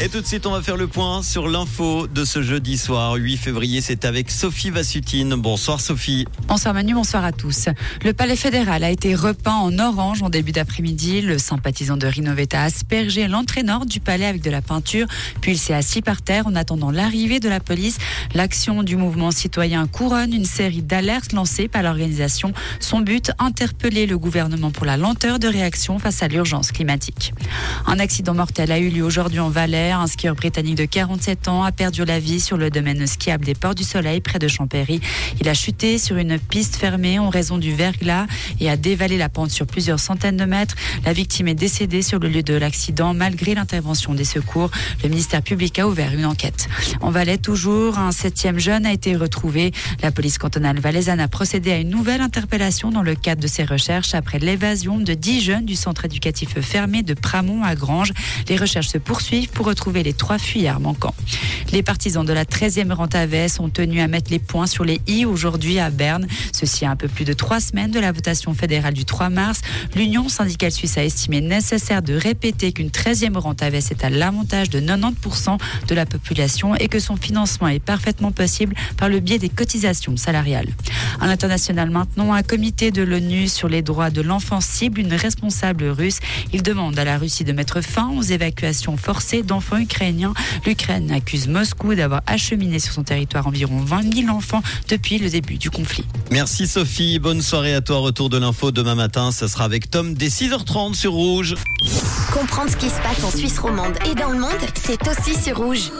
Et tout de suite, on va faire le point sur l'info de ce jeudi soir, 8 février. C'est avec Sophie Vassutine. Bonsoir Sophie. Bonsoir Manu, bonsoir à tous. Le palais fédéral a été repeint en orange en début d'après-midi. Le sympathisant de Rinoveta a aspergé l'entrée nord du palais avec de la peinture, puis il s'est assis par terre en attendant l'arrivée de la police. L'action du mouvement citoyen couronne une série d'alertes lancées par l'organisation. Son but, interpeller le gouvernement pour la lenteur de réaction face à l'urgence climatique. Un accident mortel a eu lieu aujourd'hui en Un skieur britannique de 47 ans a perdu la vie sur le domaine skiable des Ports du Soleil près de Champéry. Il a chuté sur une piste fermée en raison du verglas et a dévalé la pente sur plusieurs centaines de mètres. La victime est décédée sur le lieu de l'accident malgré l'intervention des secours. Le ministère public a ouvert une enquête. En Valais, toujours, un septième jeune a été retrouvé. La police cantonale valaisanne a procédé à une nouvelle interpellation dans le cadre de ses recherches après l'évasion de dix jeunes du centre éducatif fermé de Pramont à Grange. Les recherches se poursuivent pour retrouver les trois fuyards manquants. Les partisans de la 13e rente sont tenus à mettre les points sur les i aujourd'hui à Berne. Ceci à un peu plus de trois semaines de la votation fédérale du 3 mars. L'Union syndicale suisse a estimé nécessaire de répéter qu'une 13e rente est à l'avantage de 90% de la population et que son financement est parfaitement possible par le biais des cotisations salariales. À l'international maintenant, un comité de l'ONU sur les droits de l'enfant cible une responsable russe. Il demande à la Russie de mettre fin aux évacuations forcées d'enfants ukrainiens. L'Ukraine accuse Moscou d'avoir acheminé sur son territoire environ 20 000 enfants depuis le début du conflit. Merci Sophie, bonne soirée à toi. Retour de l'info demain matin, ça sera avec Tom dès 6h30 sur Rouge. Comprendre ce qui se passe en Suisse romande et dans le monde, c'est aussi sur Rouge.